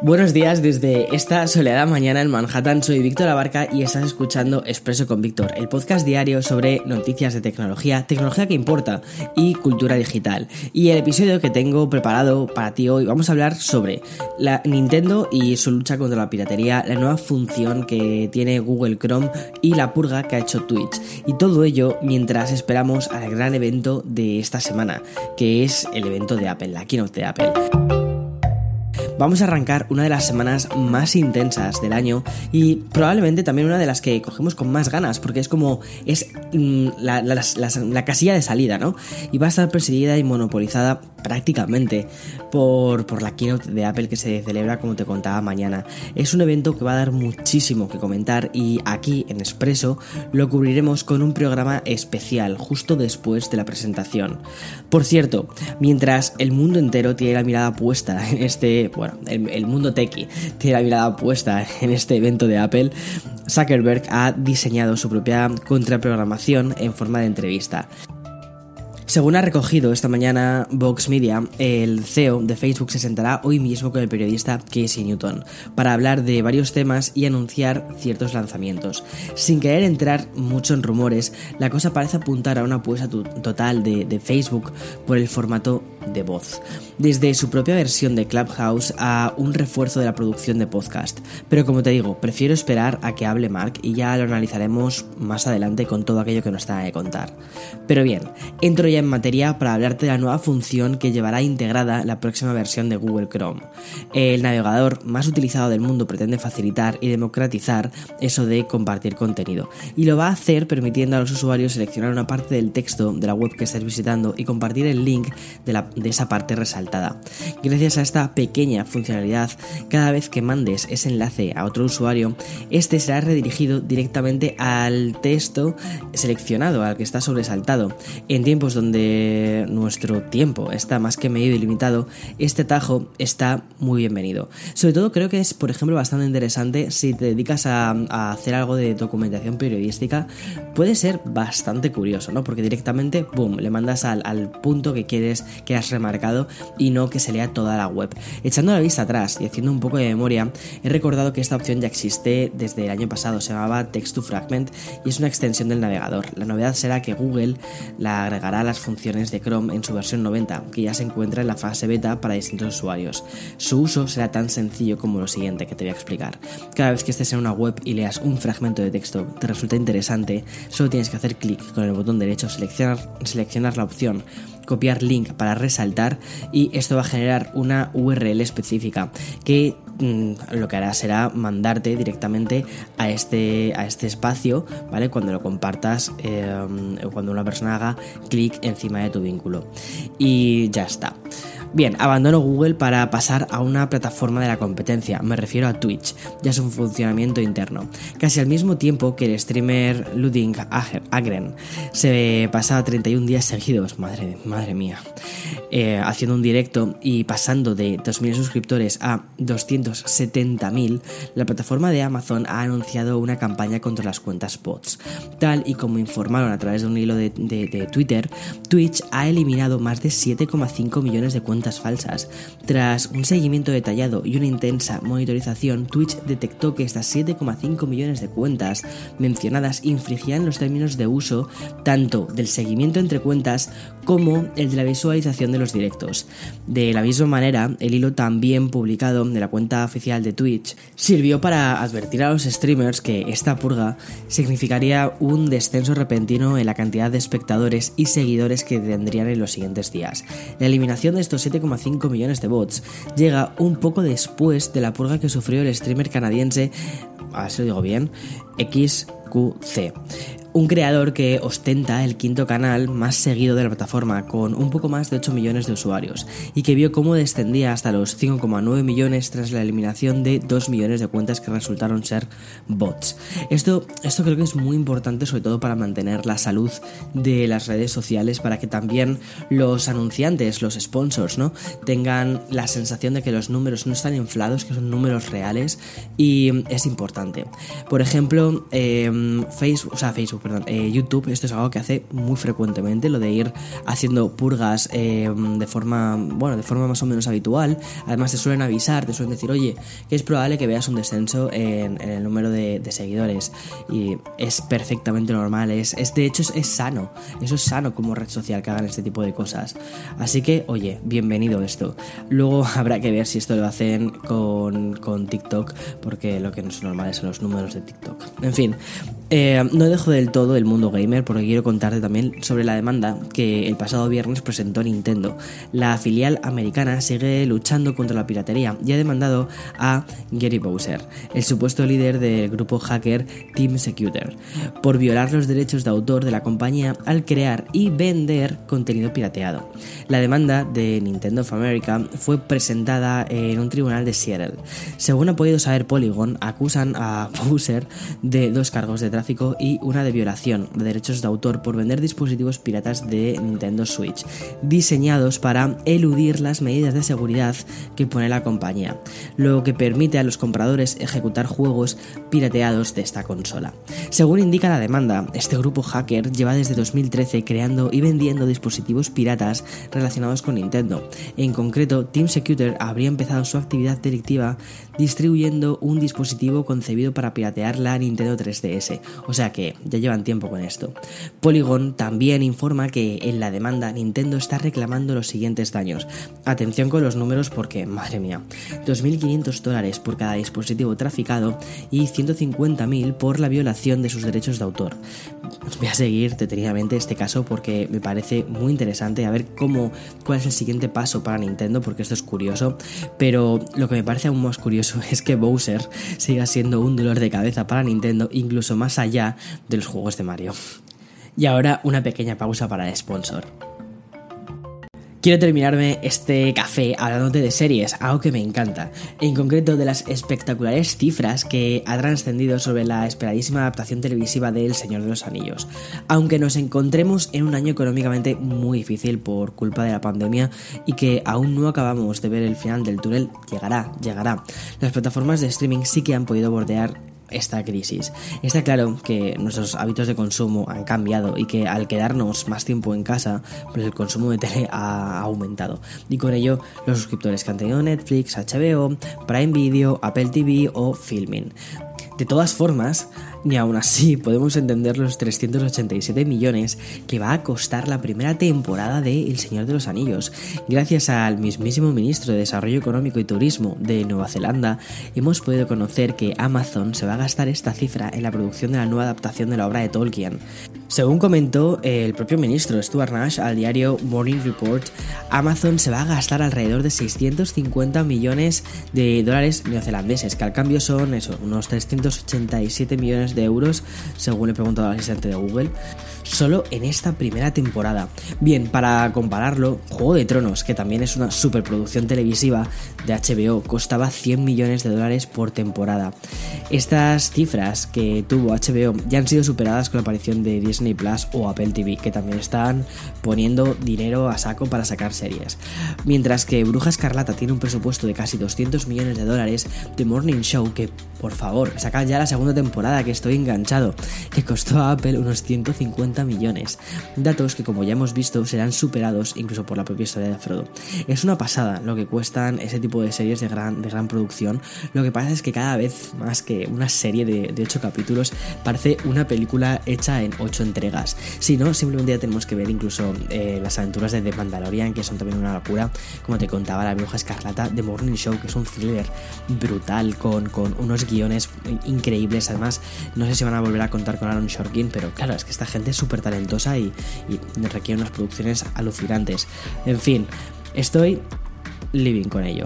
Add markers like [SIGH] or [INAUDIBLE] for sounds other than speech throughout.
Buenos días desde esta soleada mañana en Manhattan. Soy Víctor Abarca y estás escuchando Expreso con Víctor, el podcast diario sobre noticias de tecnología, tecnología que importa y cultura digital. Y el episodio que tengo preparado para ti hoy vamos a hablar sobre la Nintendo y su lucha contra la piratería, la nueva función que tiene Google Chrome y la purga que ha hecho Twitch. Y todo ello mientras esperamos al gran evento de esta semana, que es el evento de Apple, la keynote de Apple. Vamos a arrancar una de las semanas más intensas del año y probablemente también una de las que cogemos con más ganas, porque es como es mm, la, casilla de salida, ¿no? Y va a estar presidida y monopolizada prácticamente por, por, la keynote de Apple que se celebra, como te contaba, mañana. Es un evento que va a dar muchísimo que comentar y aquí en Expreso lo cubriremos con un programa especial justo después de la presentación. Por cierto, mientras el mundo entero tiene la mirada puesta en este, bueno, el, mundo techie tiene la mirada puesta en este evento de Apple, Zuckerberg ha diseñado su propia contraprogramación en forma de entrevista. Según ha recogido esta mañana Vox Media, el CEO de Facebook se sentará hoy mismo con el periodista Casey Newton para hablar de varios temas y anunciar ciertos lanzamientos. Sin querer entrar mucho en rumores, la cosa parece apuntar a una apuesta total de, de Facebook por el formato de voz, desde su propia versión de Clubhouse a un refuerzo de la producción de podcast. Pero como te digo, prefiero esperar a que hable Mark y ya lo analizaremos más adelante con todo aquello que nos tenga que contar. Pero bien, entro ya en materia para hablarte de la nueva función que llevará integrada la próxima versión de Google Chrome. El navegador más utilizado del mundo pretende facilitar y democratizar eso de compartir contenido, y lo va a hacer permitiendo a los usuarios seleccionar una parte del texto de la web que estés visitando y compartir el link de, la, de esa parte resaltada. Gracias a esta pequeña funcionalidad, cada vez que mandes ese enlace a otro usuario, este será redirigido directamente al texto seleccionado, al que está sobresaltado. En tiempos donde nuestro tiempo está más que medido y limitado, este tajo está muy bienvenido. Sobre todo creo que es, por ejemplo, bastante interesante si te dedicas a, hacer algo de documentación periodística, puede ser bastante curioso, ¿no? Porque directamente, boom, le mandas al, punto que quieres, que remarcado y no que se lea toda la web. Echando la vista atrás y haciendo un poco de memoria, he recordado que esta opción ya existe desde el año pasado, se llamaba Text to Fragment y es una extensión del navegador. La novedad será que Google la agregará a las funciones de Chrome en su versión 90, que ya se encuentra en la fase beta para distintos usuarios. Su uso será tan sencillo como lo siguiente que te voy a explicar. Cada vez que estés en una web y leas un fragmento de texto te resulta interesante, solo tienes que hacer clic con el botón derecho, seleccionar, seleccionar la opción copiar link para resaltar y esto va a generar una URL específica que mm, lo que hará será mandarte directamente a este, a este espacio, ¿vale? Cuando lo compartas, eh, cuando una persona haga clic encima de tu vínculo. Y ya está. Bien, abandono Google para pasar a una plataforma de la competencia, me refiero a Twitch, ya es un funcionamiento interno. Casi al mismo tiempo que el streamer Luding Agren. Se pasaba 31 días seguidos, madre, madre mía, eh, haciendo un directo y pasando de 2.000 suscriptores a 270.000, la plataforma de Amazon ha anunciado una campaña contra las cuentas bots. Tal y como informaron a través de un hilo de Twitter, Twitch ha eliminado más de 7,5 millones de cuentas falsas. Tras un seguimiento detallado y una intensa monitorización, Twitch detectó que estas 7,5 millones de cuentas mencionadas infringían los términos de uso tanto del seguimiento entre cuentas como el de la visualización de los directos. De la misma manera, el hilo también publicado de la cuenta oficial de Twitch sirvió para advertir a los streamers que esta purga significaría un descenso repentino en la cantidad de espectadores y seguidores que tendrían en los siguientes días. La eliminación de estos 7,5 millones de bots llega un poco después de la purga que sufrió el streamer canadiense, lo digo bien, XQC un creador que ostenta el quinto canal más seguido de la plataforma, con un poco más de 8 millones de usuarios, y que vio cómo descendía hasta los 5,9 millones tras la eliminación de 2 millones de cuentas que resultaron ser bots. Esto, esto creo que es muy importante, sobre todo para mantener la salud de las redes sociales, para que también los anunciantes, los sponsors, ¿no? tengan la sensación de que los números no están inflados, que son números reales, y es importante. Por ejemplo, em, Facebook, o sea, Facebook perdón, eh, YouTube, esto es algo que hace muy frecuentemente, lo de ir haciendo purgas eh, de forma, bueno, de forma más o menos habitual. Además te suelen avisar, te suelen decir, oye, que es probable que veas un descenso en, el número de, seguidores. Y es perfectamente normal, es, es de hecho es, sano, eso es sano como red social que hagan este tipo de cosas. Así que, oye, bienvenido esto. Luego [LAUGHS] habrá que ver si esto lo hacen con, con TikTok, porque lo que no es normal son los números de TikTok. En fin, eh, no dejo del todo el mundo gamer porque quiero contarte también sobre la demanda que el pasado viernes presentó Nintendo. La filial americana sigue luchando contra la piratería y ha demandado a Gary Bowser, el supuesto líder del grupo hacker Team Secure, por violar los derechos de autor de la compañía al crear y vender contenido pirateado. La demanda de Nintendo of America fue presentada en un tribunal de Seattle. Según ha podido saber Polygon, acusan a Bowser de dos cargos de y una de violación de derechos de autor por vender dispositivos piratas de Nintendo Switch, diseñados para eludir las medidas de seguridad que pone la compañía, lo que permite a los compradores ejecutar juegos pirateados de esta consola. Según indica la demanda, este grupo hacker lleva desde 2013 creando y vendiendo dispositivos piratas relacionados con Nintendo. En concreto, Team Secure habría empezado su actividad delictiva distribuyendo un dispositivo concebido para piratear la Nintendo 3DS, o sea que ya tiempo con esto. Polygon también informa que en la demanda Nintendo está reclamando los siguientes daños. Atención con los números porque, madre mía, 2.500 dólares por cada dispositivo traficado y 150.000 por la violación de sus derechos de autor. Os voy a seguir detenidamente este caso porque me parece muy interesante a ver cómo, cuál es el siguiente paso para Nintendo porque esto es curioso, pero lo que me parece aún más curioso [LAUGHS] es que Bowser siga siendo un dolor de cabeza para Nintendo incluso más allá de los juegos de Mario. Y ahora una pequeña pausa para el sponsor. Quiero terminarme este café hablándote de series, algo que me encanta, en concreto de las espectaculares cifras que ha trascendido sobre la esperadísima adaptación televisiva de El Señor de los Anillos. Aunque nos encontremos en un año económicamente muy difícil por culpa de la pandemia y que aún no acabamos de ver el final del túnel, llegará, llegará. Las plataformas de streaming sí que han podido bordear esta crisis. Está claro que nuestros hábitos de consumo han cambiado y que al quedarnos más tiempo en casa, pues el consumo de tele ha aumentado. Y con ello, los suscriptores que han tenido Netflix, HBO, Prime Video, Apple TV o Filming. De todas formas, ni aún así podemos entender los 387 millones que va a costar la primera temporada de El Señor de los Anillos. Gracias al mismísimo ministro de Desarrollo Económico y Turismo de Nueva Zelanda, hemos podido conocer que Amazon se va a gastar esta cifra en la producción de la nueva adaptación de la obra de Tolkien. Según comentó el propio ministro Stuart Nash al diario Morning Report, Amazon se va a gastar alrededor de 650 millones de dólares neozelandeses, que al cambio son eso, unos 387 millones de euros, según he preguntado al asistente de Google, solo en esta primera temporada. Bien, para compararlo, Juego de Tronos, que también es una superproducción televisiva de HBO, costaba 100 millones de dólares por temporada. Estas cifras que tuvo HBO ya han sido superadas con la aparición de Disney Plus o Apple TV, que también están poniendo dinero a saco para sacar series. Mientras que Bruja Escarlata tiene un presupuesto de casi 200 millones de dólares, The Morning Show, que por favor, ya la segunda temporada, que estoy enganchado, que costó a Apple unos 150 millones. Datos que como ya hemos visto serán superados incluso por la propia historia de Frodo. Es una pasada lo que cuestan ese tipo de series de gran, de gran producción. Lo que pasa es que cada vez más que una serie de, 8 capítulos parece una película hecha en 8 entregas. Si no, simplemente ya tenemos que ver incluso eh, las aventuras de The Mandalorian, que son también una locura. Como te contaba la bruja escarlata, The Morning Show, que es un thriller brutal con, con unos guiones increíbles. Además, no sé si van a volver a contar con Aaron Shorkin, pero claro, es que esta gente es súper talentosa y, y requiere unas producciones alucinantes. En fin, estoy living con ello.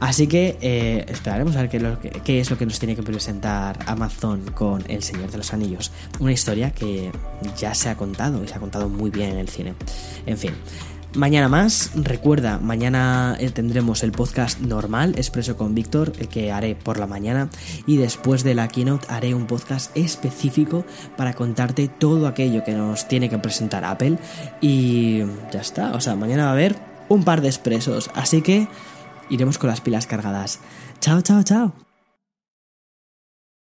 Así que eh, esperaremos a ver qué, qué, es lo que nos tiene que presentar Amazon con El Señor de los Anillos. Una historia que ya se ha contado y se ha contado muy bien en el cine. En fin. Mañana más, recuerda, mañana eh, tendremos el podcast normal, Expreso con Víctor, el que haré por la mañana, y después de la keynote haré un podcast específico para contarte todo aquello que nos tiene que presentar Apple, y ya está, o sea, mañana va a haber un par de expresos, así que iremos con las pilas cargadas. Chao, chao, chao.